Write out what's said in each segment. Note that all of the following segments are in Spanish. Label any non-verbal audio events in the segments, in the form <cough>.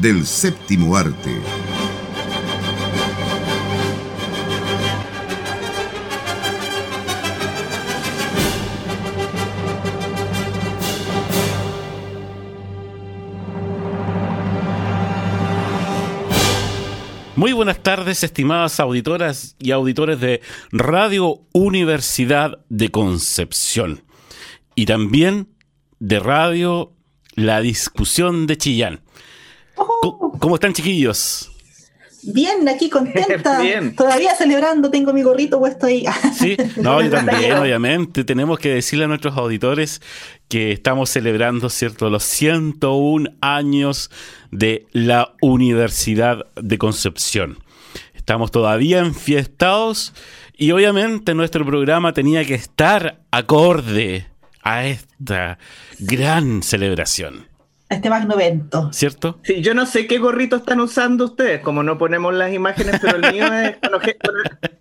del séptimo arte. Muy buenas tardes, estimadas auditoras y auditores de Radio Universidad de Concepción y también de Radio La Discusión de Chillán. ¿Cómo están, chiquillos? Bien, aquí contenta. <laughs> Todavía celebrando, tengo mi gorrito puesto ahí. <laughs> Sí, no, yo también, obviamente. Tenemos que decirle a nuestros auditores que estamos celebrando, ¿cierto?, los 101 años de la Universidad de Concepción. Estamos todavía enfiestados y obviamente nuestro programa tenía que estar acorde a esta gran celebración este magno evento. ¿Cierto? Sí, yo no sé qué gorrito están usando ustedes, como no ponemos las imágenes, pero el <laughs> mío es con,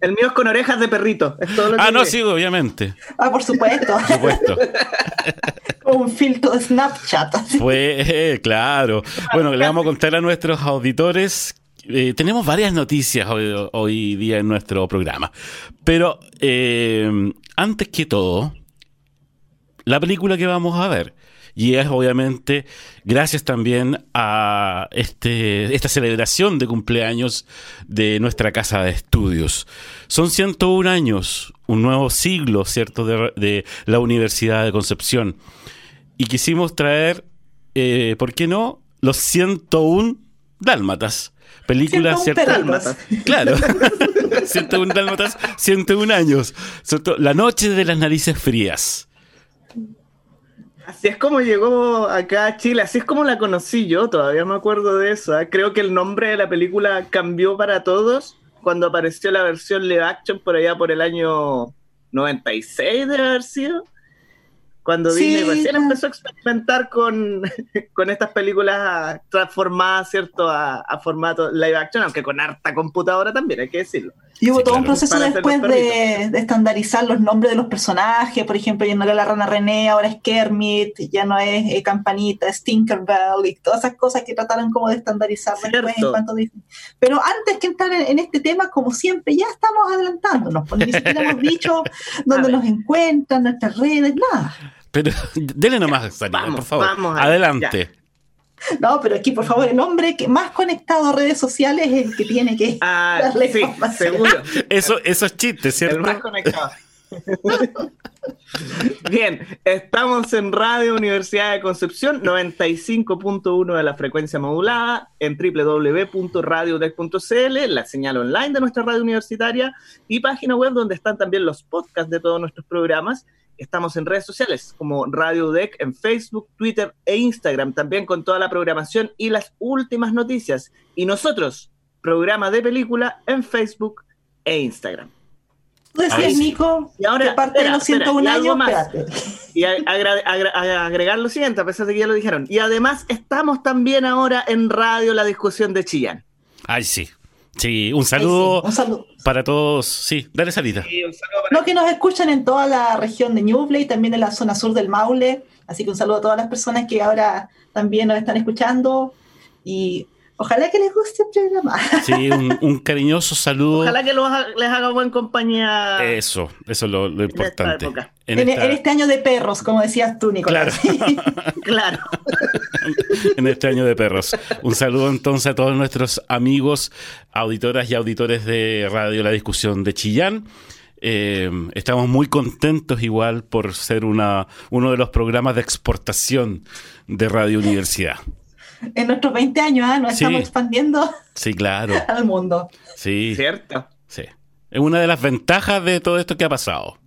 el mío es con orejas de perrito. ah, no, sí, obviamente. Ah, por supuesto. Por supuesto. <laughs> Un filtro de Snapchat. Pues, claro. Bueno, le vamos a contar a nuestros auditores eh, tenemos varias noticias hoy, día en nuestro programa. Pero eh, antes que todo, la película que vamos a ver. Y es obviamente gracias también a este, esta celebración de cumpleaños de nuestra casa de estudios. Son 101 años, un nuevo siglo, ¿cierto?, de, la Universidad de Concepción. Y quisimos traer, eh, ¿por qué no?, los 101 dálmatas. Películas, ¿cierto? Dálmatas. Claro. <laughs> 101 dálmatas, 101 años. La noche de las narices frías. Así es como llegó acá a Chile, así es como la conocí yo, todavía me acuerdo de eso. ¿eh? Creo que el nombre de la película cambió para todos cuando apareció la versión live action por allá por el año 96 de haber sido cuando Disney recién empezó a experimentar con, <laughs> con estas películas transformadas, ¿cierto?, a, formato live action, aunque con harta computadora también, hay que decirlo. Y hubo todo un proceso después de, estandarizar los nombres de los personajes, por ejemplo, ya no era la rana René, ahora es Kermit, ya no es eh, Campanita, es Tinkerbell y todas esas cosas que trataron como de estandarizar después en cuanto. Pero antes que entrar en, este tema, como siempre, ya estamos adelantándonos, porque ni <laughs> siquiera hemos dicho dónde nos encuentran, nuestras redes, nada. Pero <laughs> denle nomás, Sarina, por favor. Adelante. No, pero aquí, por favor, el hombre que más conectado a redes sociales es el que tiene que ah, darle sí, seguro. Eso, eso es chiste, ¿cierto? El más conectado. Bien, estamos en Radio Universidad de Concepción, 95.1 de la frecuencia modulada, en www.radiodec.cl, la señal online de nuestra radio universitaria y página web donde están también los podcasts de todos nuestros programas Estamos en redes sociales como Radio Deck en Facebook, Twitter e Instagram, también con toda la programación y las últimas noticias. Y nosotros, programa de película en Facebook e Instagram. Decías, Nico, y ahora, parte de los 101 años, Y agregar lo siguiente, a pesar de que ya lo dijeron. Y además estamos también ahora en Radio La Discusión de Chillán. Ay, sí. Sí, un saludo, para todos. Sí, dale salida. No, que nos escuchan en toda la región de Ñuble y también en la zona sur del Maule. Así que un saludo a todas las personas que ahora también nos están escuchando. Y Ojalá que les guste el programa. Sí, un, cariñoso saludo. Ojalá que les haga buen compañía. Eso, eso es lo, importante. En, este año de perros, como decías tú, Nicolás. Claro. <laughs> claro. <laughs> en este año de perros. Un saludo entonces a todos nuestros amigos, auditoras y auditores de Radio La Discusión de Chillán. Eh, estamos muy contentos igual por ser una, uno de los programas de exportación de Radio Universidad en nuestros 20 años, ¿ah? nos estamos expandiendo sí, claro. <laughs> al mundo. Sí. ¿Cierto? Sí. Es una de las ventajas de todo esto que ha pasado.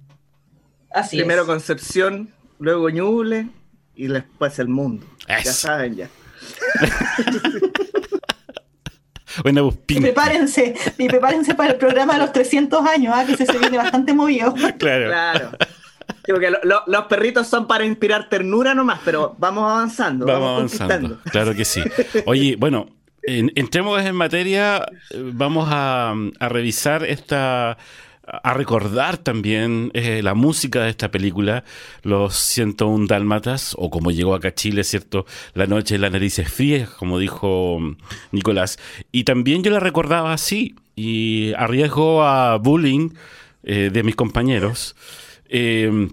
Así Primero Concepción, luego Ñuble y después el mundo. Ya saben ya. <laughs> Bueno, y prepárense, y prepárense para el programa de los 300 años, ¿ah? que se, se viene bastante movido. <laughs> Claro. Claro. Porque los perritos son para inspirar ternura nomás, pero vamos avanzando. Vamos, avanzando. Claro que sí. Oye, bueno, entremos en materia, vamos a, revisar esta a recordar también eh, la música de esta película, Los 101 Dálmatas, o como llegó acá a Chile, ¿cierto? La noche de las narices frías, como dijo Nicolás. Y también yo la recordaba así, y arriesgo a bullying eh, de mis compañeros. Eh,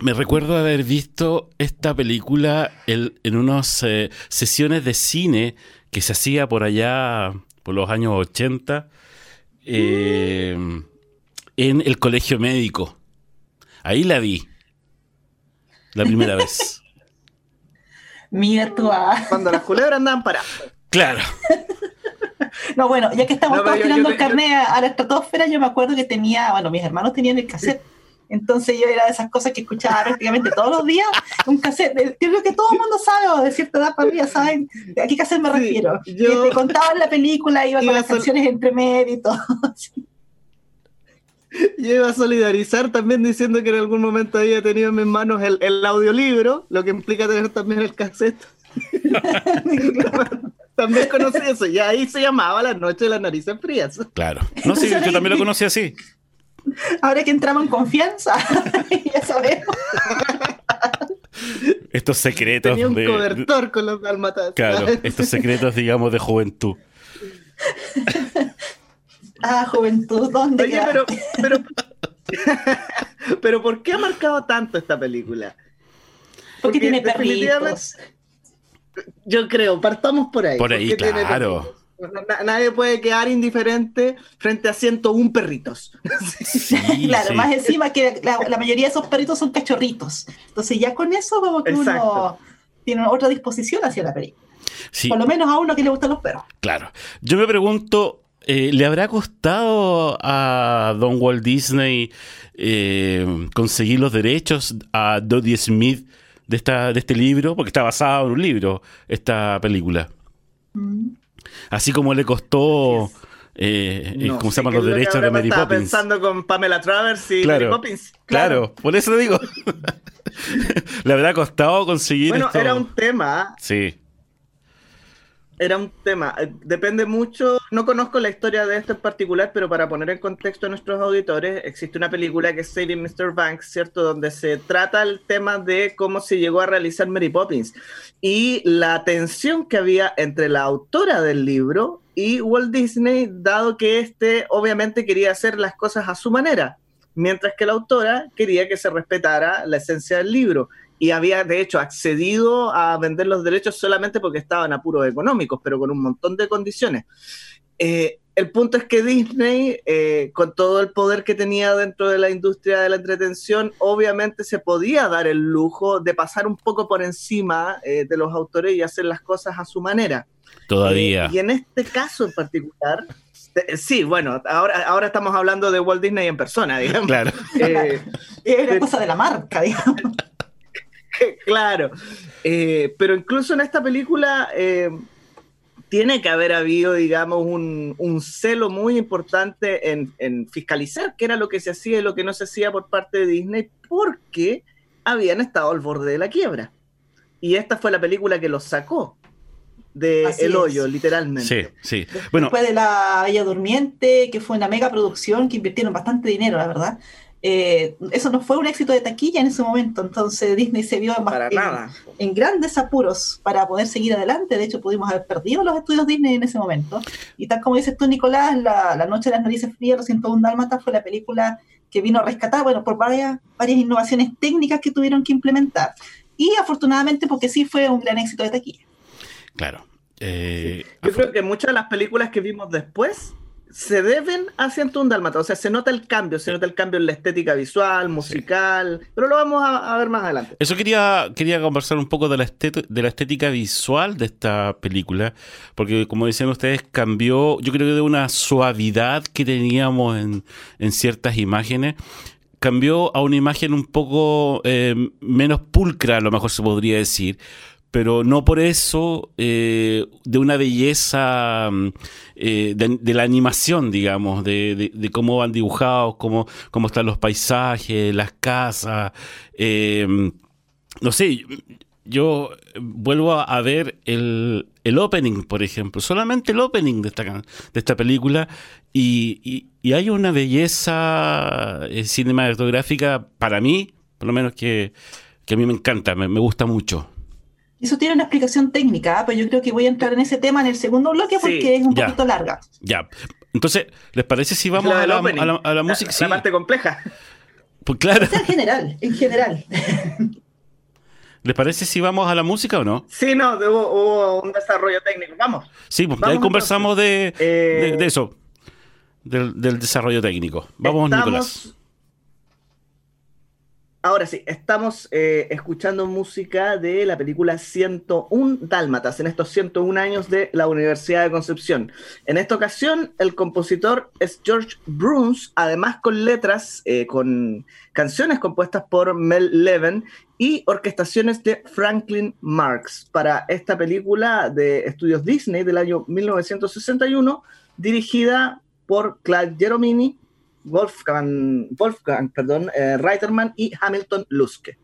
me recuerdo haber visto esta película en unas sesiones de cine que se hacía por allá, por los años 80, eh, en el colegio médico. Ahí la vi. La primera vez. <laughs> Mira tú. Cuando las culebras andaban para. Claro. <laughs> no, bueno, ya que estamos no, tirando el carnet a la estratosfera, yo me acuerdo que tenía, bueno, mis hermanos tenían el cassette entonces yo era de esas cosas que escuchaba prácticamente todos los días, un cassette. Yo creo que todo el mundo sabe, o de cierta edad para arriba, ¿saben a qué cassette me refiero? Yo, te contaban la película, iba, con las canciones entre medio y todo. <laughs> Yo iba a solidarizar también diciendo que en algún momento había tenido en mis manos el, el audiolibro, lo que implica tener también el cassette. <laughs> también conocí eso, y ahí se llamaba La Noche de las Narices Frías. Claro. No, sí, yo también lo conocí así. Ahora que entramos en confianza, <laughs> ya sabemos. Estos secretos. Tenía un cobertor con los dalmatas. Claro, <laughs> estos secretos, digamos, de juventud. ah, juventud, ¿dónde? Oye, pero, pero, <laughs> pero, ¿por qué ha marcado tanto esta película? Porque, tiene perritos. Yo creo, partamos por ahí. Por ahí, claro. Nadie puede quedar indiferente frente a 101 perritos. <laughs> <laughs> claro, más encima que la, mayoría de esos perritos son cachorritos. Entonces ya con eso como que uno tiene otra disposición hacia la película. Por lo menos a uno que le gustan los perros. Claro. Yo me pregunto, eh, ¿le habrá costado a Don Walt Disney eh, conseguir los derechos a Dodie Smith de, esta, de este libro? Porque está basado en un libro, esta película. Mm. Así como le costó. Eh, eh ¿Cómo se llaman los derechos de Mary estaba pensando con Pamela Travers y Mary Poppins. Claro. por eso digo. <laughs> le habrá costado conseguir. Bueno, era un tema. Sí era un tema. Eh, depende mucho, no conozco la historia de esto en particular, pero para poner en contexto a nuestros auditores, existe una película que es Saving Mr. Banks, ¿cierto? Donde se trata el tema de cómo se llegó a realizar Mary Poppins y la tensión que había entre la autora del libro y Walt Disney, dado que este obviamente quería hacer las cosas a su manera, mientras que la autora quería que se respetara la esencia del libro y había de hecho accedido a vender los derechos solamente porque estaban apuros económicos, pero con un montón de condiciones. Eh, el punto es que Disney, eh, con todo el poder que tenía dentro de la industria de la entretención, obviamente se podía dar el lujo de pasar un poco por encima eh, de los autores y hacer las cosas a su manera. Todavía. y en este caso en particular, Sí, bueno, ahora, ahora estamos hablando de Walt Disney en persona, digamos. Claro. <laughs> es una cosa de la marca, digamos. <laughs> claro. Eh, pero incluso en esta película eh, tiene que haber habido, digamos, un, celo muy importante en, fiscalizar qué era lo que se hacía y lo que no se hacía por parte de Disney, porque habían estado al borde de la quiebra. Y esta fue la película que los sacó de el hoyo, literalmente. Sí, sí. Bueno, Después de La Bella Durmiente, que fue una mega producción que invirtieron bastante dinero, la verdad. Eh, eso no fue un éxito de taquilla en ese momento, entonces Disney se vio en, grandes apuros para poder seguir adelante, de hecho pudimos haber perdido los estudios Disney en ese momento, y tal como dices tú Nicolás, La, Noche de las Narices Frías, Lo siento un Dálmata fue la película que vino a rescatar, bueno, por varias, varias innovaciones técnicas que tuvieron que implementar, y afortunadamente porque sí fue un gran éxito de taquilla. Claro. Eh, Yo creo que muchas de las películas que vimos después se deben a un Dálmata. O sea, se nota el cambio, se nota el cambio en la estética visual, musical, pero lo vamos a, ver más adelante. Eso quería, quería conversar un poco de la, de la estética visual de esta película, porque como decían ustedes, cambió, yo creo que de una suavidad que teníamos en, en ciertas imágenes, cambió a una imagen un poco eh, menos pulcra, a lo mejor se podría decir, pero no por eso eh, de una belleza mm, eh, de, la animación, digamos, de, cómo van dibujados, cómo, cómo están los paisajes, las casas. Eh, no sé, yo vuelvo a ver el, opening, por ejemplo, solamente el opening de esta, de esta película, y, hay una belleza cinematográfica para mí, por lo menos que, a mí me encanta, me gusta mucho. Eso tiene una explicación técnica, ¿ah? pero yo creo que voy a entrar en ese tema en el segundo bloque porque es un poquito larga. Ya. Entonces, ¿les parece si vamos a la, música? La, parte compleja. Pues claro. en general, en general. <laughs> ¿Les parece si vamos a la música o no? Sí, no, hubo, un desarrollo técnico. Vamos. Sí, pues ahí conversamos de, de, eh, eso, del, desarrollo técnico. Vamos, Nicolás. Ahora sí, estamos eh, escuchando música de la película 101 Dálmatas, en estos 101 años de la Universidad de Concepción. En esta ocasión, el compositor es George Bruns, además con letras, eh, con canciones compuestas por Mel Levin y orquestaciones de Franklin Marx para esta película de estudios Disney del año 1961, dirigida por Clyde Jeromini Wolfgang, Wolfgang perdón, eh, Reiterman y Hamilton Luske.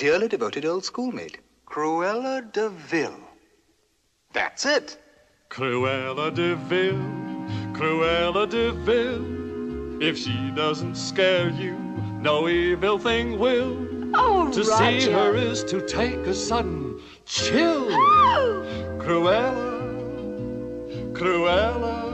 Dearly devoted old schoolmate. Cruella de Vil. That's it. Cruella de Vil, Cruella de Vil. If she doesn't scare you, no evil thing will. Oh, to Roger. see her is to take a sudden chill. Oh. <gasps> Cruella, Cruella.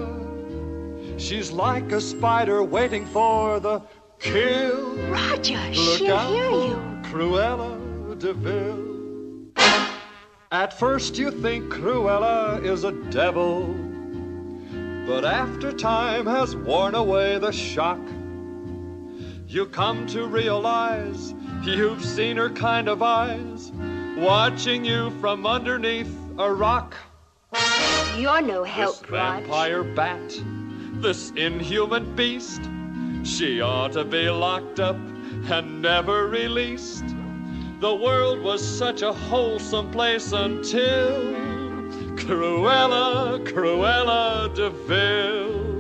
She's like a spider waiting for the kill. Roger, Look she'll out hear you. Cruella de Vil. At first you think Cruella is a devil, but after time has worn away the shock, you come to realize you've seen her kind of eyes watching you from underneath a rock. You're no help, this vampire bat, this inhuman beast, she ought to be locked up and never released. The world was such a wholesome place until Cruella, Cruella de Vil.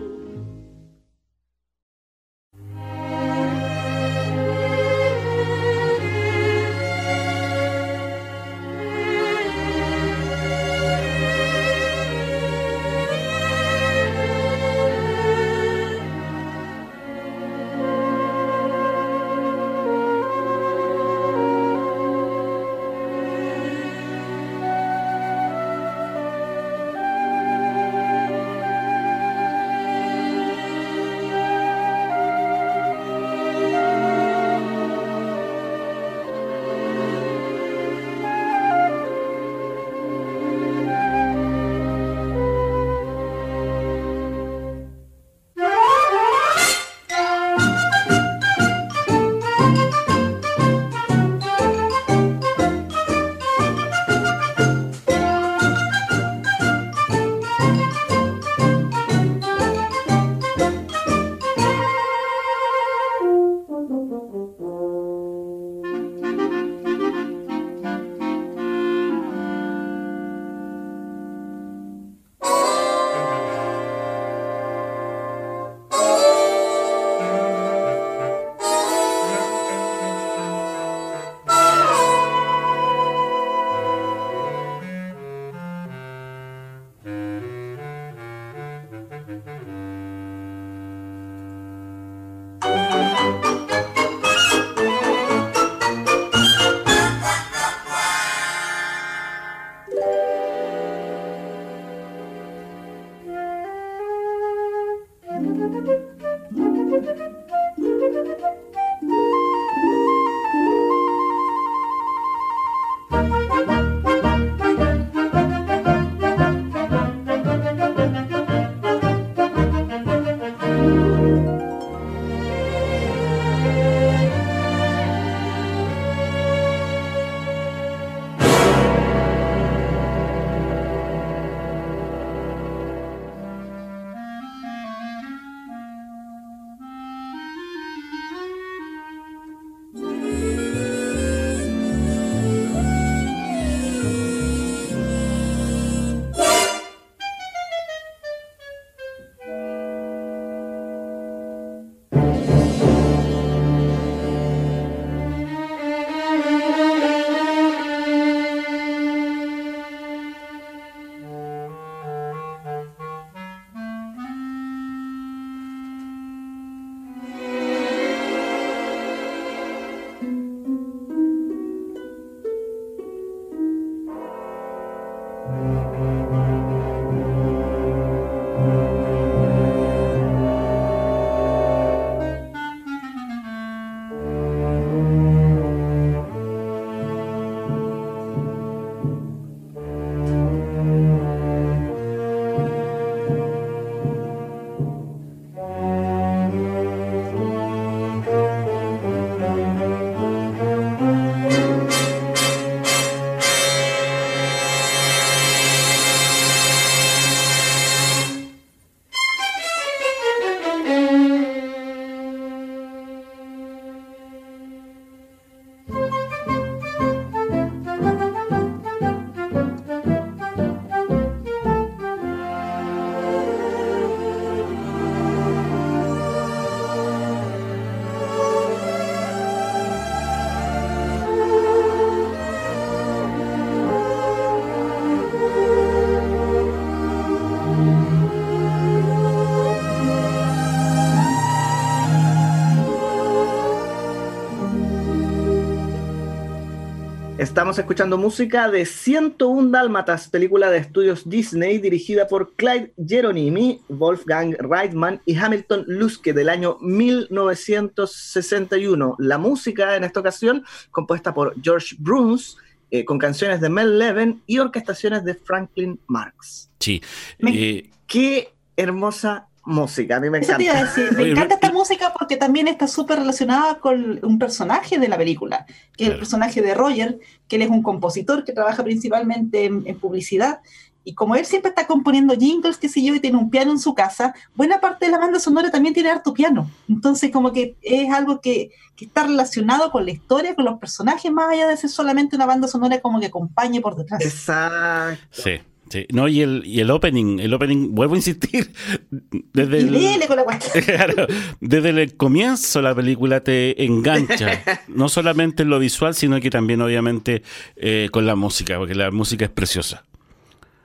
Estamos escuchando música de 101 Dálmatas, película de estudios Disney dirigida por Clyde Geronimi, Wolfgang Reitman y Hamilton Luske del año 1961. La música en esta ocasión compuesta por George Bruns, eh, con canciones de Mel Levin y orquestaciones de Franklin Marx. Sí. Me- Qué hermosa música, a mí me Eso te encanta. iba a decir, me Oye, encanta esta música porque también está súper relacionada con un personaje de la película, que es el personaje de Roger, que él es un compositor que trabaja principalmente en, en publicidad. Y como él siempre está componiendo jingles, qué sé yo, y tiene un piano en su casa, buena parte de la banda sonora también tiene harto piano. Entonces, como que es algo que, que está relacionado con la historia, con los personajes, más allá de ser solamente una banda sonora como que acompañe por detrás. Exacto. Sí, sí. No, y el, y el opening, el opening, vuelvo a insistir, <laughs> desde el, dele con la cuestión. <laughs> Claro, desde el comienzo la película te engancha, <laughs> no solamente en lo visual, sino que también obviamente eh, con la música, porque la música es preciosa.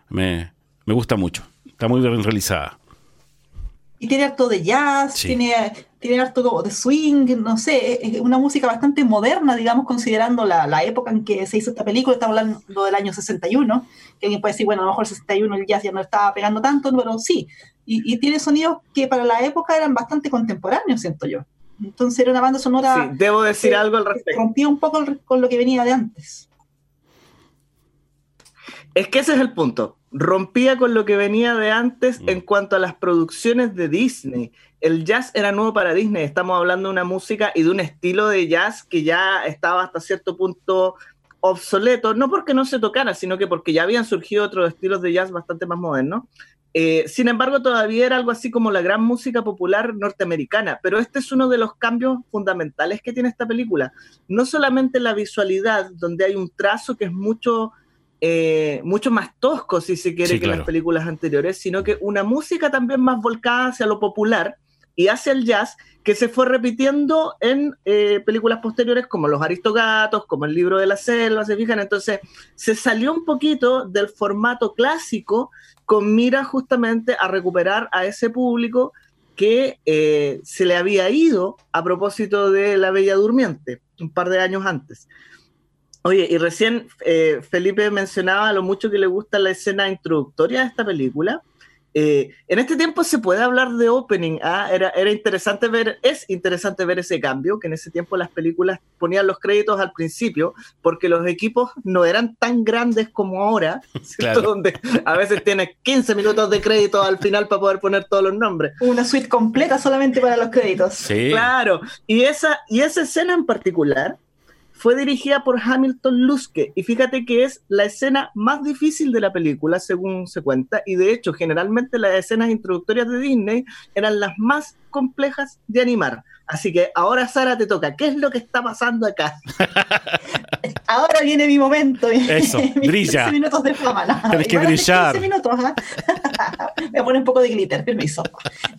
Me, me gusta mucho, está muy bien realizada. Y tiene harto de jazz, Sí. tiene, tiene harto como de swing, no sé, es una música bastante moderna, digamos, considerando la, la época en que se hizo esta película, estamos hablando del año 61, que alguien puede decir, bueno, a lo mejor el 61 el jazz ya no estaba pegando tanto, pero sí, y, y tiene sonidos que para la época eran bastante contemporáneos, siento yo. Entonces era una banda sonora Sí, debo decir que- algo al respecto. rompía un poco el- con lo que venía de antes. Es que ese es el punto. Rompía con lo que venía de antes Mm. en cuanto a las producciones de Disney. El jazz era nuevo para Disney. Estamos hablando de una música y de un estilo de jazz que ya estaba hasta cierto punto obsoleto, no porque no se tocara, sino que porque ya habían surgido otros estilos de jazz bastante más modernos. Eh, sin embargo, todavía era algo así como la gran música popular norteamericana, pero este es uno de los cambios fundamentales que tiene esta película. No solamente la visualidad, donde hay un trazo que es mucho eh, mucho más tosco, si se quiere, Sí, que claro. las películas anteriores, sino que una música también más volcada hacia lo popular y hacia el jazz, que se fue repitiendo en eh, películas posteriores como Los Aristogatos, como El Libro de la Selva, ¿se fijan? Entonces, se salió un poquito del formato clásico con mira justamente a recuperar a ese público que eh, se le había ido a propósito de La Bella Durmiente, un par de años antes. Oye, y recién eh, Felipe mencionaba lo mucho que le gusta la escena introductoria de esta película. Eh, en este tiempo se puede hablar de opening. ¿ah? Era, era interesante ver, es interesante ver ese cambio, que en ese tiempo las películas ponían los créditos al principio, porque los equipos no eran tan grandes como ahora. <laughs> Claro. donde a veces tienes 15 minutos de crédito al final para poder poner todos los nombres. Una suite completa solamente para los créditos. Sí, Claro, y esa, y esa escena en particular fue dirigida por Hamilton Luske, y fíjate que es la escena más difícil de la película, según se cuenta, y de hecho, generalmente las escenas introductorias de Disney eran las más complejas de animar. Así que ahora, Sara, te toca. ¿Qué es lo que está pasando acá? <laughs> Ahora viene mi momento. <laughs> Eso, mis brilla. 15 minutos de fama. ¿no? Tienes que brillar. 15 minutos, ¿ah? <laughs> Voy a poner un poco de glitter, permiso.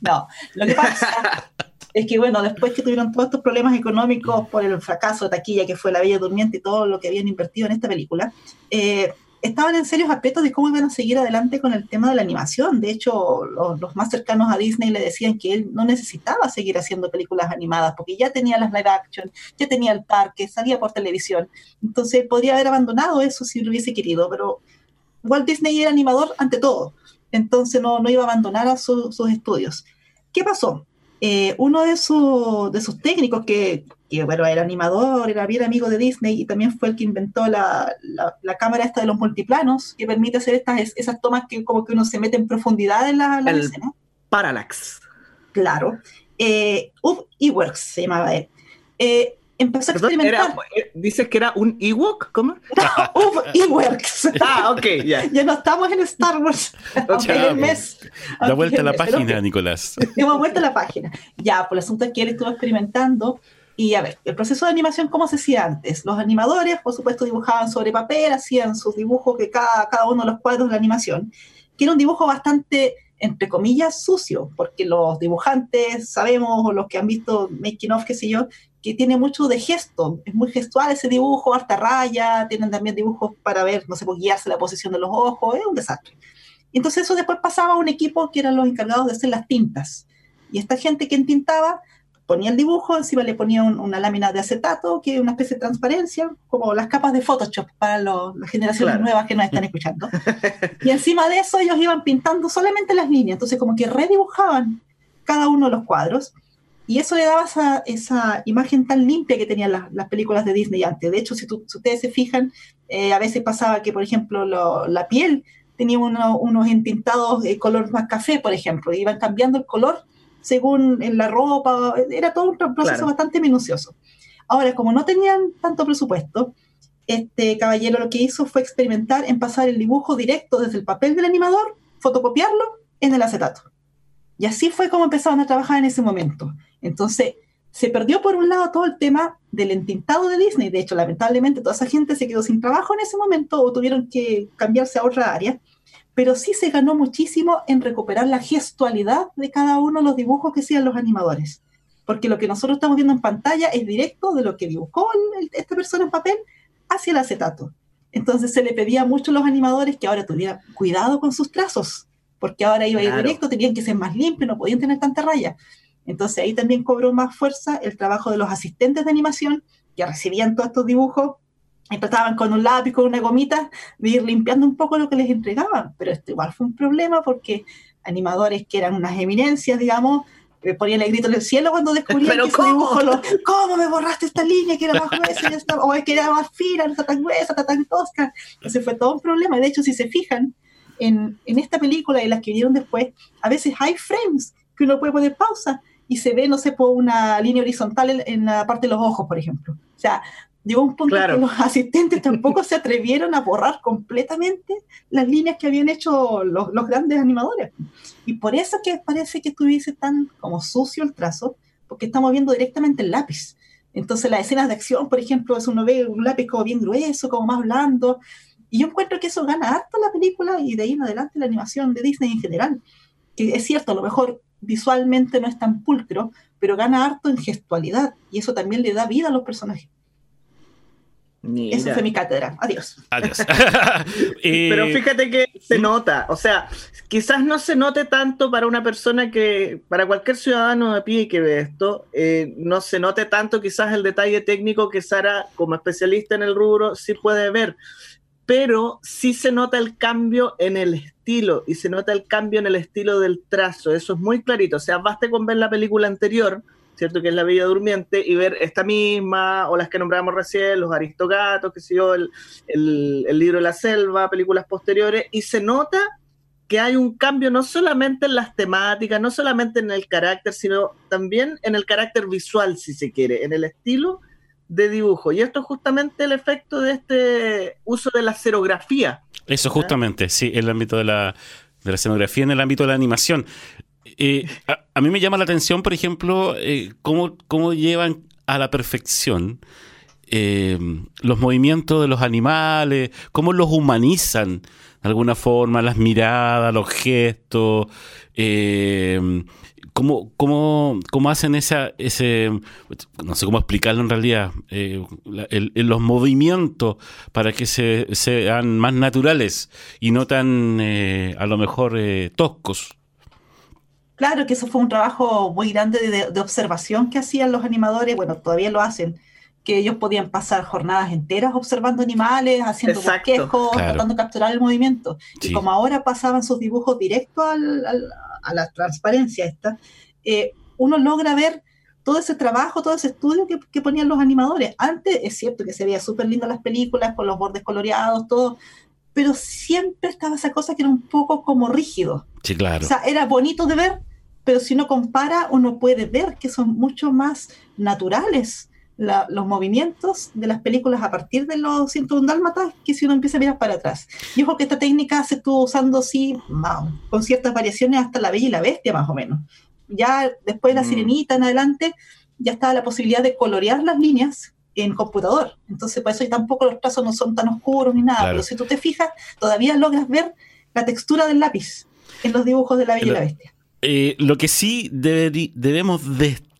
No, lo que pasa es que, bueno, después que tuvieron todos estos problemas económicos por el fracaso de taquilla que fue La Bella Durmiente y todo lo que habían invertido en esta película, eh, estaban en serios aprietos de cómo iban a seguir adelante con el tema de la animación. De hecho, los, más cercanos a Disney le decían que él no necesitaba seguir haciendo películas animadas porque ya tenía las live action, ya tenía el parque, salía por televisión. Entonces podría haber abandonado eso si lo hubiese querido, pero Walt Disney era animador ante todo, entonces no, no iba a abandonar a su- sus estudios. ¿Qué pasó? Eh, uno de, su- de sus técnicos, que, que, bueno, era animador, era bien amigo de Disney y también fue el que inventó la, la- la cámara esta de los multiplanos, que permite hacer estas, esas tomas que como que uno se mete en profundidad en la, la El- escena. Parallax. Claro. Eh, Ub Iwerks se llamaba él. Eh, empezó a experimentar. era- eh, ¿Dices que era un Ewok? ¿Cómo? <laughs> Ub Iwerks. <laughs> Ah, ok, ya. <laughs> ya no estamos en Star Wars. es el mes. da vuelta a la pero página. Nicolás. Dimos vuelta a la página. Ya, pues el asunto es que él estuvo experimentando. Y a ver, el proceso de animación, ¿cómo se hacía antes? Los animadores, por supuesto, dibujaban sobre papel, hacían sus dibujos que cada, cada uno de los cuadros de la animación, que era un dibujo bastante, entre comillas, sucio, porque los dibujantes sabemos, o los que han visto making of, qué sé yo, que tiene mucho de gesto, es muy gestual ese dibujo, harta raya, tienen también dibujos para ver, no sé, por guiarse la posición de los ojos, es un desastre. Entonces eso después pasaba a un equipo que eran los encargados de hacer las tintas. Y esta gente que entintaba, ponía el dibujo, encima le ponía una lámina de acetato, que es una especie de transparencia, como las capas de Photoshop para las generaciones nuevas que nos están escuchando. <laughs> y encima de eso ellos iban pintando solamente las líneas, entonces como que redibujaban cada uno de los cuadros. Y eso le daba esa, imagen tan limpia que tenían las, películas de Disney antes. De hecho, si, ustedes se fijan, eh, a veces pasaba que, por ejemplo, la piel tenía unos entintados de color más café, por ejemplo, iban cambiando el color según en la ropa, era todo un proceso bastante minucioso. Ahora, como no tenían tanto presupuesto, este caballero lo que hizo fue experimentar en pasar el dibujo directo desde el papel del animador, fotocopiarlo en el acetato. Y así fue como empezaron a trabajar en ese momento. Entonces, se perdió por un lado todo el tema del entintado de Disney. De hecho, lamentablemente, toda esa gente se quedó sin trabajo en ese momento o tuvieron que cambiarse a otra área pero sí se ganó muchísimo en recuperar la gestualidad de cada uno de los dibujos que hacían los animadores. Porque lo que nosotros estamos viendo en pantalla es directo de lo que dibujó esta persona en papel hacia el acetato. Entonces se le pedía mucho a los animadores que ahora tuvieran cuidado con sus trazos, porque ahora iba a ir directo, tenían que ser más limpios, no podían tener tanta raya. Entonces ahí también cobró más fuerza el trabajo de los asistentes de animación que recibían todos estos dibujos y trataban con un lápiz, con una gomita, de ir limpiando un poco lo que les entregaban. Pero esto igual fue un problema porque animadores que eran unas eminencias, digamos, me ponían el grito en el cielo cuando descubrían que cómo? dibujo, ¿cómo me borraste esta línea que era más gruesa o es que era más fina, no está tan gruesa, está tan tosca? Entonces fue todo un problema. De hecho, si se fijan en, en esta película y las que vieron después, a veces hay frames que uno puede poner pausa y se ve, no sé, por una línea horizontal en, en la parte de los ojos, por ejemplo. O sea, Llegó un punto que los asistentes tampoco se atrevieron a borrar completamente las líneas que habían hecho los, grandes animadores. Y por eso que parece que estuviese tan como sucio el trazo, porque estamos viendo directamente el lápiz. Entonces las escenas de acción, por ejemplo, es uno ve un lápiz como bien grueso, como más blando. Y yo encuentro que eso gana harto la película y de ahí en adelante la animación de Disney en general. Que es cierto, a lo mejor visualmente no es tan pulcro, pero gana harto en gestualidad y eso también le da vida a los personajes. Esa fue mi cátedra. Adiós. Adiós. <laughs> Pero fíjate que se nota, o sea, quizás no se note tanto para una persona que, para cualquier ciudadano de pie que ve esto, eh, no se note tanto quizás el detalle técnico que Sara, como especialista en el rubro, sí puede ver. Pero sí se nota el cambio en el estilo y se nota el cambio en el estilo del trazo. Eso es muy clarito. O sea, baste con ver la película anterior ¿cierto? Que es La Bella Durmiente, y ver esta misma, o las que nombramos recién, Los Aristogatos, que sé yo, el, el, libro de la selva, películas posteriores, y se nota que hay un cambio no solamente en las temáticas, no solamente en el carácter, sino también en el carácter visual, si se quiere, en el estilo de dibujo. Y esto es justamente el efecto de este uso de la serografía. Eso justamente, sí, el ámbito de la, de la escenografía en el ámbito de la animación. Eh, a, mí me llama la atención, por ejemplo, eh, cómo, cómo, llevan a la perfección eh, los movimientos de los animales, cómo los humanizan de alguna forma, las miradas, los gestos, cómo, cómo, cómo, hacen esa, ese, no sé cómo explicarlo en realidad, los movimientos para que se, sean más naturales y no tan, a lo mejor, toscos. Claro que eso fue un trabajo muy grande de, observación que hacían los animadores, bueno, todavía lo hacen, que ellos podían pasar jornadas enteras observando animales, haciendo bosquejos, tratando de capturar el movimiento. Y como ahora pasaban sus dibujos directo al, a la transparencia esta, eh, uno logra ver todo ese trabajo, todo ese estudio que, que ponían los animadores. Antes es cierto que se veía súper lindo las películas, con los bordes coloreados, todo, pero siempre estaba esa cosa que era un poco como rígido. Sí, claro. O sea, era bonito de ver, pero si uno compara, uno puede ver que son mucho más naturales los movimientos de las películas a partir de los 101 dálmatas que si uno empieza a mirar para atrás. Y ojo que esta técnica se estuvo usando así, con ciertas variaciones hasta La Bella y la Bestia, más o menos. Ya después de La mm. Sirenita en adelante, ya estaba la posibilidad de colorear las líneas en computador. Entonces, por eso tampoco los trazos no son tan oscuros ni nada. Pero si tú te fijas, todavía logras ver la textura del lápiz en los dibujos de La Bella y la Bestia. Eh, lo que sí debemos destacar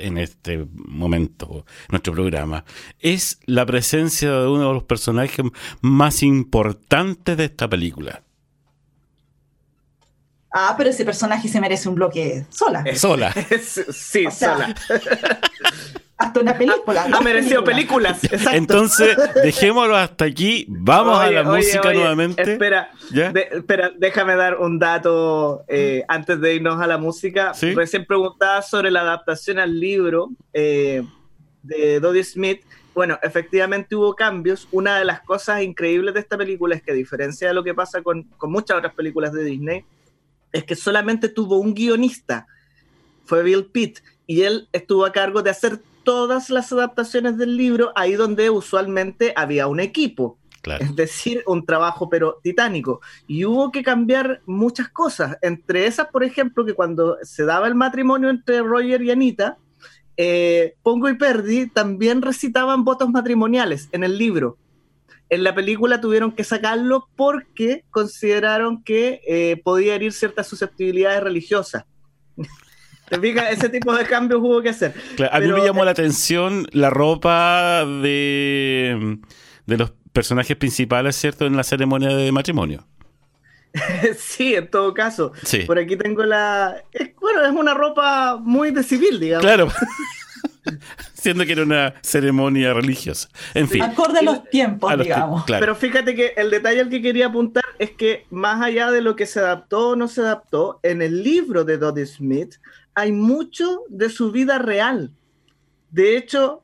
en este momento, nuestro programa, es la presencia de uno de los personajes más importantes de esta película. Ah, pero ese personaje se merece un bloque sola. Sola. <laughs> sí, O sea, sola. <laughs> Hasta una película. Ha dos merecido películas. películas. <laughs> Exacto. Entonces, dejémoslo hasta aquí. Vamos Oye, a la oye, música oye, nuevamente. Espera, ¿Ya? de- espera, déjame dar un dato eh, antes de irnos a la música. Sí. Recién preguntaba sobre la adaptación al libro eh, de Dodie Smith. Bueno, efectivamente hubo cambios. Una de las cosas increíbles de esta película es que, a diferencia de lo que pasa con, con muchas otras películas de Disney, es que solamente tuvo un guionista. Fue Bill Pitt. Y él estuvo a cargo de hacer todas las adaptaciones del libro ahí donde usualmente había un equipo. Claro. Es decir, un trabajo pero titánico. Y hubo que cambiar muchas cosas. Entre esas, por ejemplo, que cuando se daba el matrimonio entre Roger y Anita, eh, Pongo y Perdi también recitaban votos matrimoniales en el libro. En la película tuvieron que sacarlo porque consideraron que eh, podía herir ciertas susceptibilidades religiosas. ¿Te fijas? Ese tipo de cambios hubo que hacer. Claro, a mí Pero, me llamó eh, la atención la ropa de, de los personajes principales, ¿cierto? En la ceremonia de matrimonio. <laughs> sí, en todo caso. Sí. Por aquí tengo la. es- bueno, es una ropa muy de civil, digamos. Claro. <laughs> Siendo que era una ceremonia religiosa. En fin. Acorde a los tiempos, a los que- digamos. claro. Pero fíjate que el detalle al que quería apuntar es que más allá de lo que se adaptó o no se adaptó, en el libro de Dodie Smith hay mucho de su vida real. De hecho,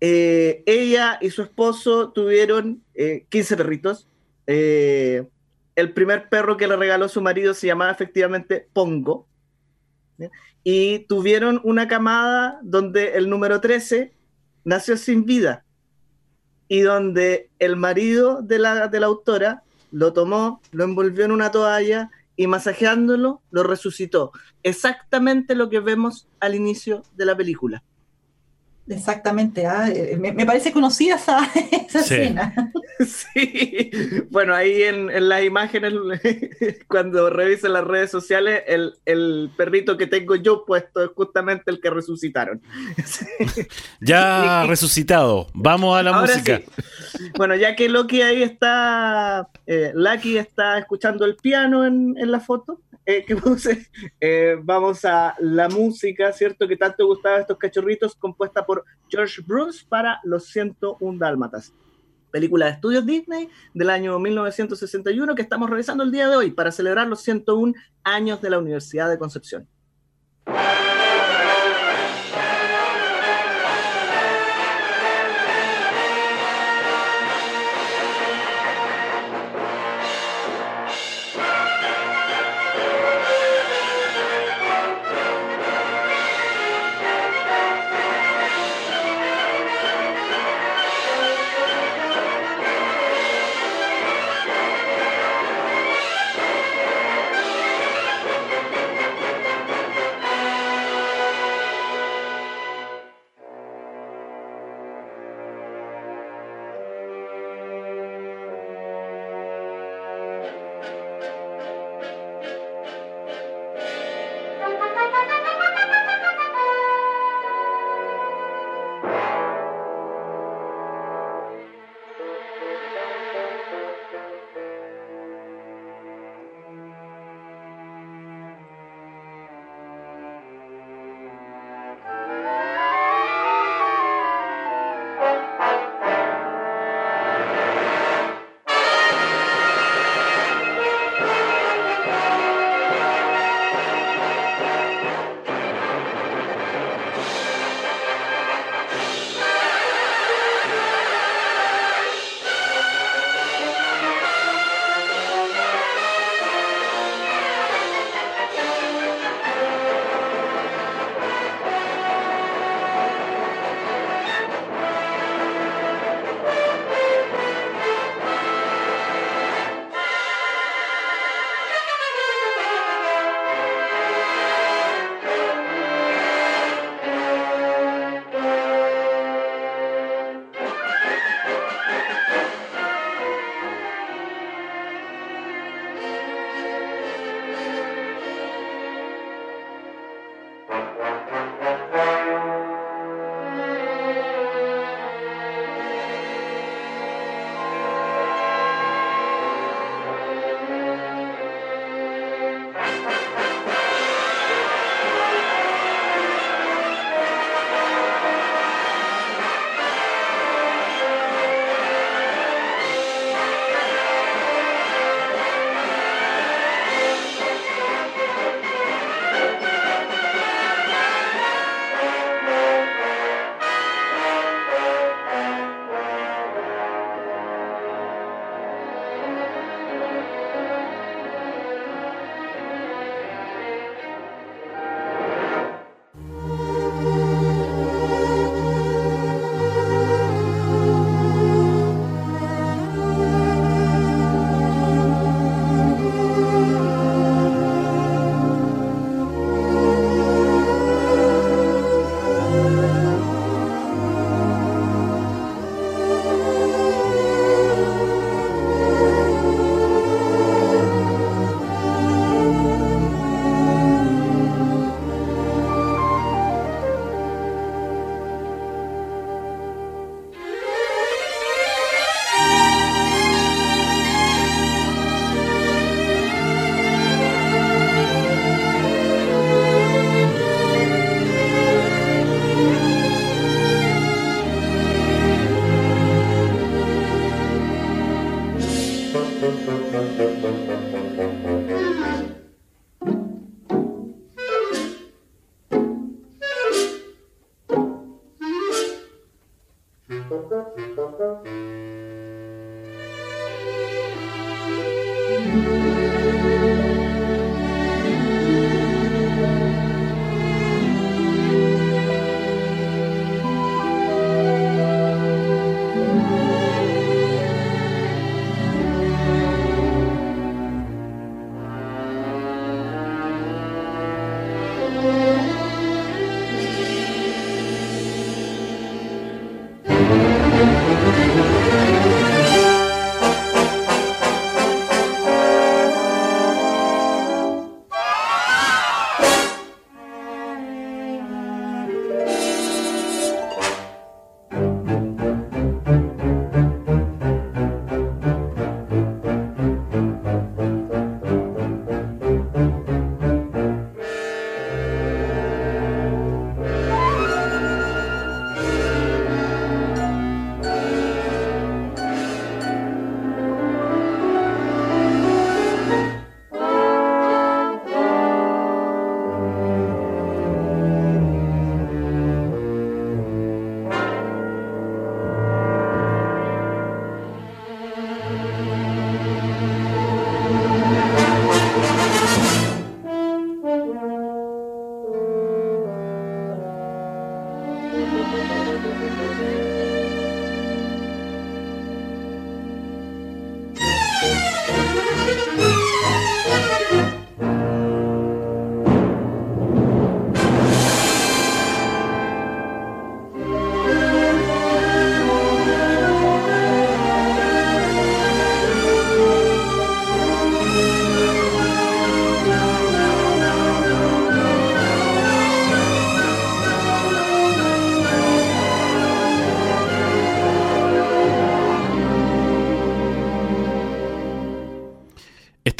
eh, ella y su esposo tuvieron eh, 15 perritos. Eh, el primer perro que le regaló su marido se llamaba efectivamente Pongo. Y tuvieron una camada donde el número 13 nació sin vida y donde el marido de la, de la autora lo tomó, lo envolvió en una toalla y masajeándolo lo resucitó. Exactamente lo que vemos al inicio de la película. Exactamente. ah, eh, Me, me parece conocida esa, <laughs> esa Sí. escena. <laughs> Sí, bueno, ahí en, en las imágenes, <laughs> cuando revisen las redes sociales, el, el perrito que tengo yo puesto es justamente el que resucitaron. Ya resucitado. Vamos a la Ahora música. sí. Bueno, ya que Loki ahí está, eh, Lucky está escuchando el piano en, en la foto eh, que <laughs> eh, vamos a la música, ¿cierto? Que tanto gustaba estos cachorritos, compuesta por George Bruce para Los 101 Dálmatas. Película de estudios Disney del año 1961 que estamos revisando el día de hoy para celebrar los 101 años de la Universidad de Concepción.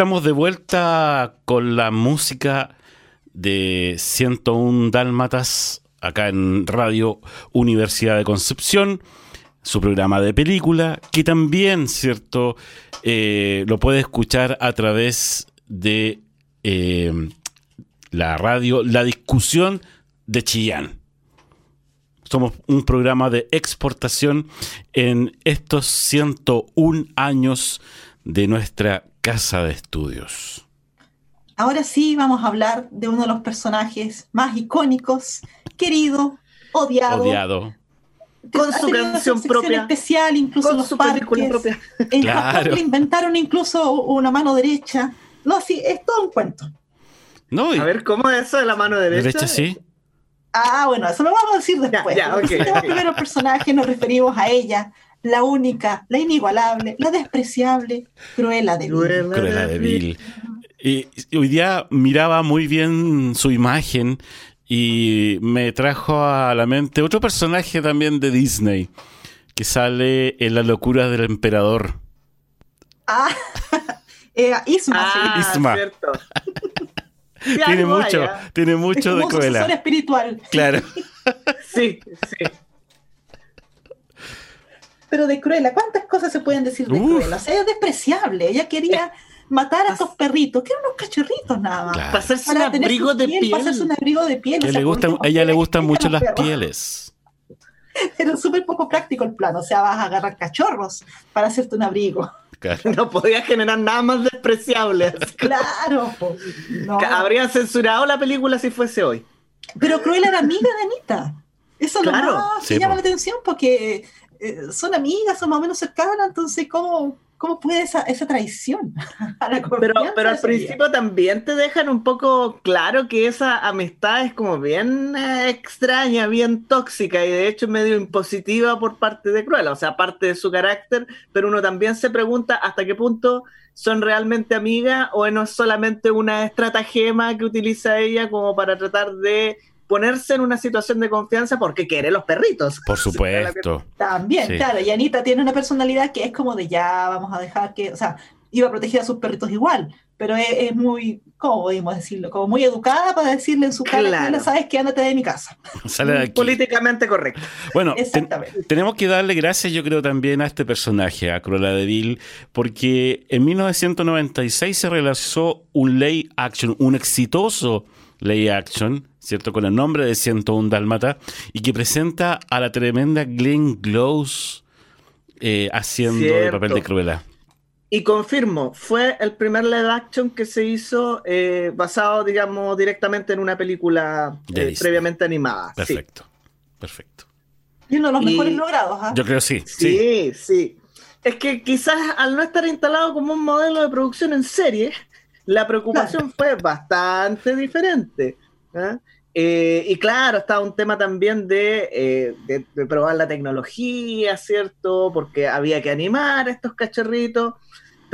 Estamos de vuelta con la música de 101 Dálmatas acá en Radio Universidad de Concepción, su programa de película, que también, ¿cierto?, eh, lo puede escuchar a través de eh, la radio La Discusión de Chillán. Somos un programa de exportación en estos 101 años de nuestra casa de estudios. Ahora sí vamos a hablar de uno de los personajes más icónicos, querido, odiado. Odiado. Con su canción propia. especial, incluso Con los su película parques. propia. En Claro. Japón le inventaron incluso una mano derecha. No, sí, es todo un cuento. No, y- A ver, ¿cómo es eso de la mano derecha? derecha sí. Ah, bueno, eso lo vamos a decir después. ya, ok, Presentemos ok. primero personaje, nos referimos a ella, la única, la inigualable, la despreciable, Cruella de Vil. Cruella de Vil. Y, y hoy día miraba muy bien su imagen y me trajo a la mente otro personaje también de Disney que sale en La locura del emperador. Ah, <laughs> eh, Isma, Ah, Isma. cierto. <laughs> Sí, tiene algo mucho, tiene es mucho de Cruella. espiritual. Claro. Sí, sí. Pero de Cruella, ¿cuántas cosas se pueden decir de Uf. Cruella? O sea, es despreciable. Ella quería <laughs> matar a estos perritos, que eran unos cachorritos nada más. Claro. Para hacerse un Para abrigo de piel, para hacerse un abrigo de piel. Que o sea, le último, a ella le gustan mucho las perros. pieles. <laughs> Era súper poco práctico el plan. O sea, vas a agarrar cachorros para hacerte un abrigo. Claro. No podía generar nada más despreciable. Claro. po. No. Habrían censurado la película si fuese hoy. Pero Cruella era amiga de Anita. Eso es Claro. lo más que Sí, llama po. la atención porque eh, son amigas, son más o menos cercanas, entonces ¿cómo, cómo puede esa, esa traición <laughs> a la Pero, pero al principio también te dejan un poco claro que esa amistad es como bien eh, extraña, bien tóxica y de hecho medio impositiva por parte de Cruella, o sea, parte de su carácter, pero uno también se pregunta hasta qué punto son realmente amigas o no es solamente una estratagema que utiliza ella como para tratar de ponerse en una situación de confianza porque quiere los perritos. Por supuesto. También, Sí. claro, y Anita tiene una personalidad que es como de ya vamos a dejar que, o sea, iba a proteger a sus perritos igual, pero es, es muy, ¿cómo podemos decirlo? Como muy educada para decirle en su cara, Claro. "Cruella, sabes que ándate de mi casa. <laughs> Sale de aquí. Políticamente correcto. Bueno, ten- tenemos que darle gracias, yo creo, también a este personaje, a Cruella de Vil, porque en 1996 se realizó un lay action, un exitoso lay action, ¿cierto? Con el nombre de 101 Dálmata y que presenta a la tremenda Glenn Close eh, haciendo el papel de Cruella. Y confirmo, fue el primer live action que se hizo eh, basado, digamos, directamente en una película eh, previamente animada. Perfecto, perfecto. Y uno de los mejores logrados. ¿ah? Yo creo sí, sí. Sí, Es que quizás al no estar instalado como un modelo de producción en serie, la preocupación fue bastante diferente. ¿ah? Eh, y claro, estaba un tema también de, de, probar la tecnología, ¿cierto? Porque había que animar estos cacharritos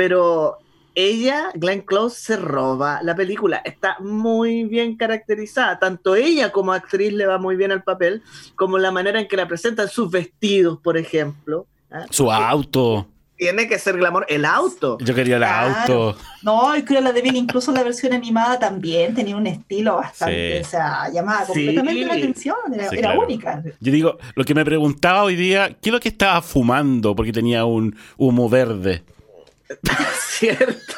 pero ella, Glenn Close, se roba la película. Está muy bien caracterizada. Tanto ella como actriz le va muy bien al papel, como la manera en que la presentan, sus vestidos, por ejemplo. ¿ah? Su auto. Tiene que ser glamour. El auto. Yo quería el auto. No, y creo la de bien, incluso la versión animada también tenía un estilo bastante, o sea, llamaba completamente la atención, era, única. Yo digo, lo que me preguntaba hoy día, ¿qué es lo que estaba fumando? Porque tenía un humo verde. <laughs> Cierto.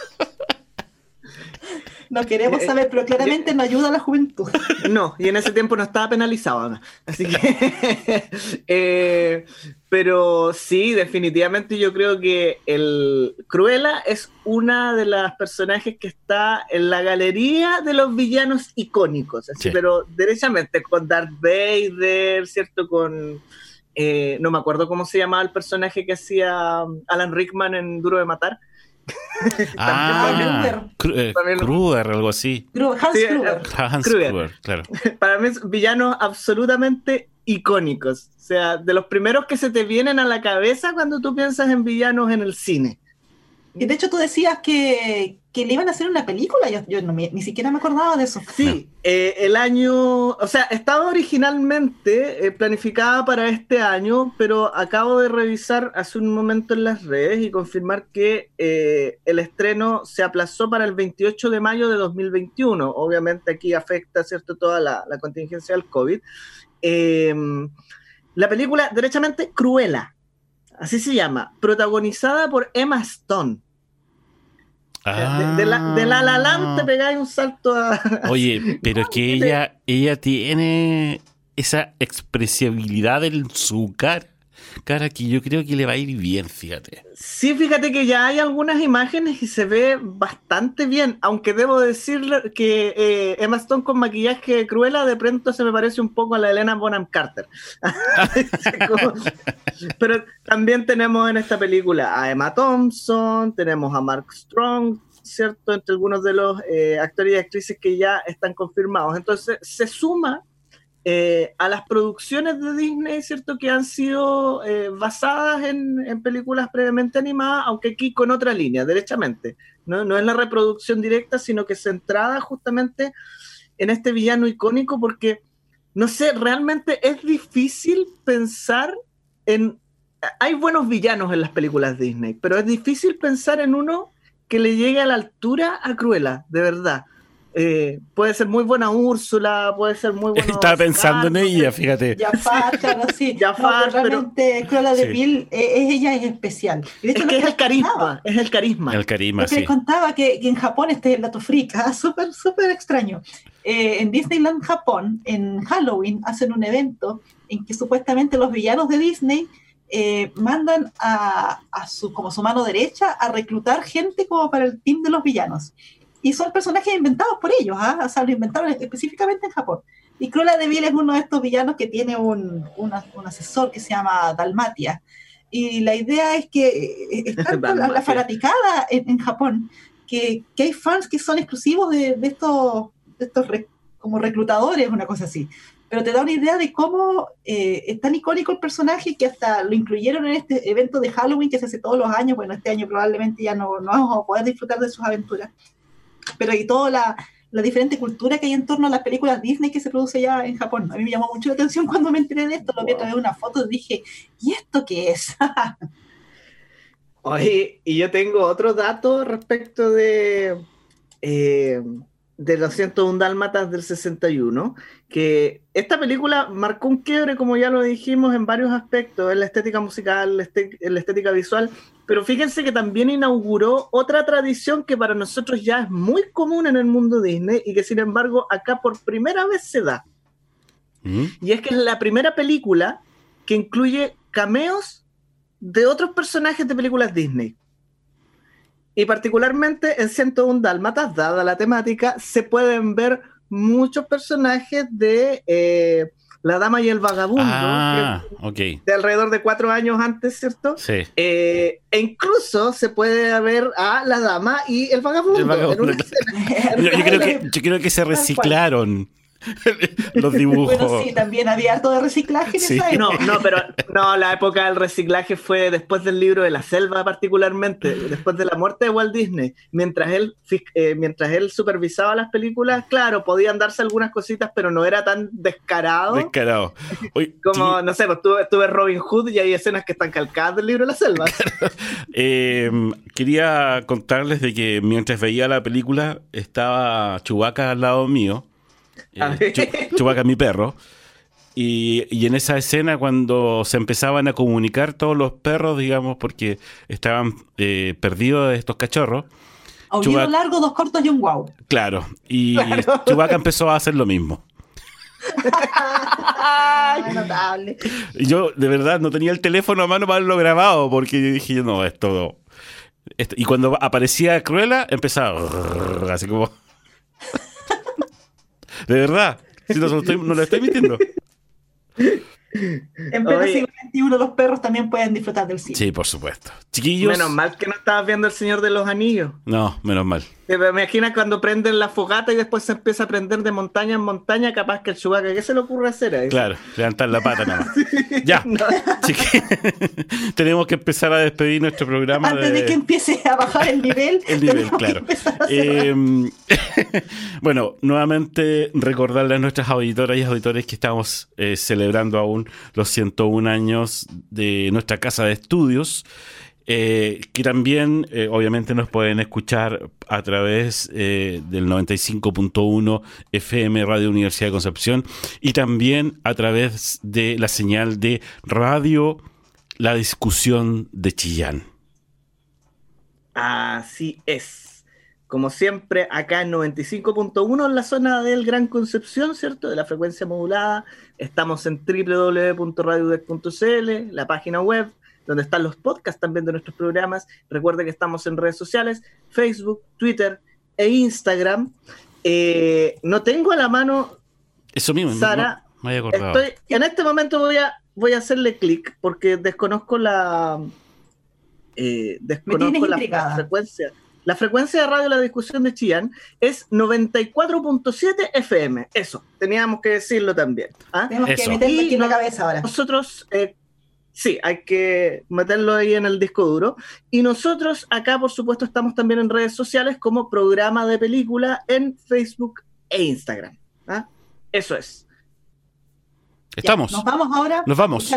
No queremos eh, saber, pero claramente no ayuda a la juventud. <laughs> No, y en ese tiempo no estaba penalizado. Así que. <laughs> Eh, pero sí, definitivamente yo creo que el Cruella es una de las personajes que está en la galería de los villanos icónicos. Así, pero derechamente, con Darth Vader, ¿cierto? Con eh, no me acuerdo cómo se llamaba el personaje que hacía um, Alan Rickman en Duro de Matar. <laughs> ah, Kruger, algo así. Hans Kruger. Hans Kruger, claro. <laughs> Para mí, villanos absolutamente icónicos. O sea, de los primeros que se te vienen a la cabeza cuando tú piensas en villanos en el cine. Y de hecho tú decías que, que le iban a hacer una película, yo, yo ni siquiera me acordaba de eso. Sí, eh, el año, o sea, estaba originalmente eh, planificada para este año, pero acabo de revisar hace un momento en las redes y confirmar que eh, el estreno se aplazó para el 28 de mayo de 2021. Obviamente aquí afecta, ¿cierto?, toda la, la contingencia del COVID. la película, derechamente, Cruela así se llama, protagonizada por Emma Stone. De, la, de la, la te pegáis un salto a... <laughs> Oye, pero es que ella, ella tiene esa expresibilidad en su cara cara que yo creo que le va a ir bien, fíjate. Sí, fíjate que ya hay algunas imágenes y se ve bastante bien, aunque debo decir que eh, Emma Stone con maquillaje cruela de pronto se me parece un poco a la Elena Bonham Carter. <laughs> Pero también tenemos en esta película a Emma Thompson, tenemos a Mark Strong, ¿cierto? Entre algunos de los eh, actores y actrices que ya están confirmados. Entonces se suma eh, a las producciones de Disney, ¿cierto? Que han sido eh, basadas en, películas previamente animadas, aunque aquí con otra línea, derechamente. ¿no? no es la reproducción directa, sino que centrada justamente en este villano icónico, porque, no sé, realmente es difícil pensar en... Hay buenos villanos en las películas Disney, pero es difícil pensar en uno que le llegue a la altura a Cruella, de verdad. Eh, puede ser muy buena Úrsula, puede ser muy <laughs> buena. Estaba pensando en ella, fíjate. Jafar, claro, sí. <laughs> Jafar, no, realmente Cruella de Vil, eh, ella es especial. es que es el carisma, es el carisma. El carisma, sí. les contaba que, en Japón este es el dato frica, <laughs> súper, súper extraño. Eh, en Disneyland Japón, en Halloween, hacen un evento en que supuestamente los villanos de Disney mandan a, a, su, como su mano derecha a reclutar gente como para el team de los villanos y son personajes inventados por ellos, ¿ah? o sea, lo inventaron específicamente en Japón. Y Cruella de Vil es uno de estos villanos que tiene un, un asesor que se llama Dalmatia. Y la idea es que eh, está <laughs> la, la, fanaticada en, Japón, que, que, hay fans que son exclusivos de, de estos, de estos como reclutadores, una cosa así. Pero te da una idea de cómo eh, es tan icónico el personaje que hasta lo incluyeron en este evento de Halloween que se hace todos los años. Bueno, este año probablemente ya no, no vamos a poder disfrutar de sus aventuras pero y toda la, la, diferente cultura que hay en torno a las películas Disney que se produce ya en Japón. A mí me llamó mucho la atención <laughs> cuando me enteré de esto, lo vi a través de una foto y dije, ¿y esto qué es? Oye, y yo tengo otro dato respecto de, eh, de los 101 Dálmatas del 61, que esta película marcó un quiebre, como ya lo dijimos, en varios aspectos, en la estética musical, en la estética visual, pero fíjense que también inauguró otra tradición que para nosotros ya es muy común en el mundo Disney y que sin embargo acá por primera vez se da. ¿Mm? Y es que es la primera película que incluye cameos de otros personajes de películas Disney. Y particularmente en 101 Dálmatas, dada la temática, se pueden ver muchos personajes de eh, La Dama y el Vagabundo, Ah, de alrededor de cuatro años antes, ¿cierto? Sí. Eh, e incluso se puede ver a La Dama y el Vagabundo. El Vagabundo, en una <laughs> yo creo que, yo creo que se reciclaron <laughs> los dibujos. Bueno, sí, también había harto de reciclaje en Sí. esa No, época. no, pero no, la época del reciclaje fue después del libro de la selva particularmente, después de la muerte de Walt Disney. Mientras él, fis- eh, mientras él supervisaba las películas, claro, podían darse algunas cositas, pero no era tan descarado Descarado. <laughs> Como, no sé, pues tuve, tuve Robin Hood y hay escenas que están calcadas del libro de la selva. <laughs> eh, quería contarles de que mientras veía la película estaba Chubaca al lado mío. A ver. Chubaca, mi perro. Y, y en esa escena, cuando se empezaban a comunicar todos los perros, digamos, porque estaban eh, perdidos de estos cachorros, Aullido Chubac- largo, dos cortos y un guau. claro, y Claro. Chubaca empezó a hacer lo mismo. <laughs> Ay, notable. Y yo, de verdad, no tenía el teléfono a mano para haberlo grabado, porque yo dije, no, esto... esto- Y cuando aparecía Cruella, empezaba así como... De verdad, si no, lo estoy- no lo estoy mintiendo. <laughs> En pleno Oye. siglo XXI los perros también pueden disfrutar del cine. Sí, por supuesto. Chiquillos... Menos mal que no estabas viendo El Señor de los Anillos. No, menos mal. Te imaginas cuando prenden la fogata y después se empieza a prender de montaña en montaña, capaz que el Chewbacca, ¿qué se le ocurre hacer a eso? Claro, levantar la pata nada más. <laughs> Ya, <laughs> <laughs> tenemos que empezar a despedir nuestro programa. Antes de que empiece a bajar el nivel, El nivel, claro. Eh, bueno, nuevamente recordarle a nuestras auditoras y auditores que estamos eh, celebrando aún los 101 años de nuestra casa de estudios. eh, que también eh, obviamente nos pueden escuchar a través eh, del 95.1 FM Radio Universidad de Concepción y también a través de la señal de Radio La Discusión de Chillán. Así es. Como siempre, acá en 95.1 en la zona del Gran Concepción, ¿cierto? De la frecuencia modulada. Estamos en www.radiodec.cl, la página web, donde están los podcasts también de nuestros programas. Recuerde que estamos en redes sociales, Facebook, Twitter e Instagram. Eh, no tengo a la mano Eso mismo, Sara, me. Estoy, en este momento voy a, voy a hacerle clic porque desconozco la eh, desconozco tienes la, intrigada. la frecuencia. La frecuencia de radio de la discusión de Chillán es 94.7 FM. Eso, teníamos que decirlo también. ¿ah? Tenemos Eso. que meterlo aquí en la cabeza ahora. Nosotros, eh, sí, hay que meterlo ahí en el disco duro. Y nosotros acá, por supuesto, estamos también en redes sociales como programa de película en Facebook e Instagram. ¿ah? Eso es. Estamos. Nos vamos ahora Nos vamos.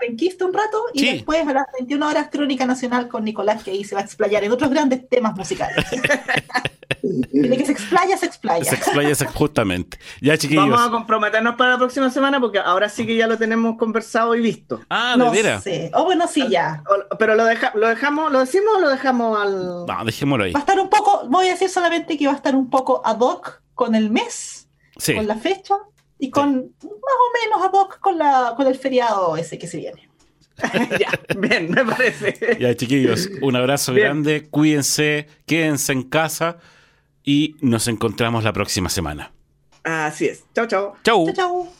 Penquista un rato y Sí. después a las 21 horas Crónica Nacional con Nicolás, que ahí se va a explayar en otros grandes temas musicales. <laughs> Tiene que se explaya, se explaya. Se explaya se- justamente. Ya, chiquillos. Vamos a comprometernos para la próxima semana porque ahora sí que ya lo tenemos conversado y visto. Ah, no de sé. O bueno, sí, ya. O- Pero lo, deja, lo dejamos, ¿lo decimos o lo dejamos al. No, dejémoslo ahí. Va a estar un poco, voy a decir solamente que va a estar un poco ad hoc con el mes, Sí. con la fecha y con más o menos ad hoc con, la, con el feriado ese que se viene. <laughs> ya, bien, me parece. Ya, chiquillos, un abrazo Bien. grande. Cuídense, quédense en casa y nos encontramos la próxima semana. Así es. Chao, chao. Chau. Chao, chao.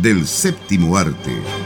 del séptimo arte.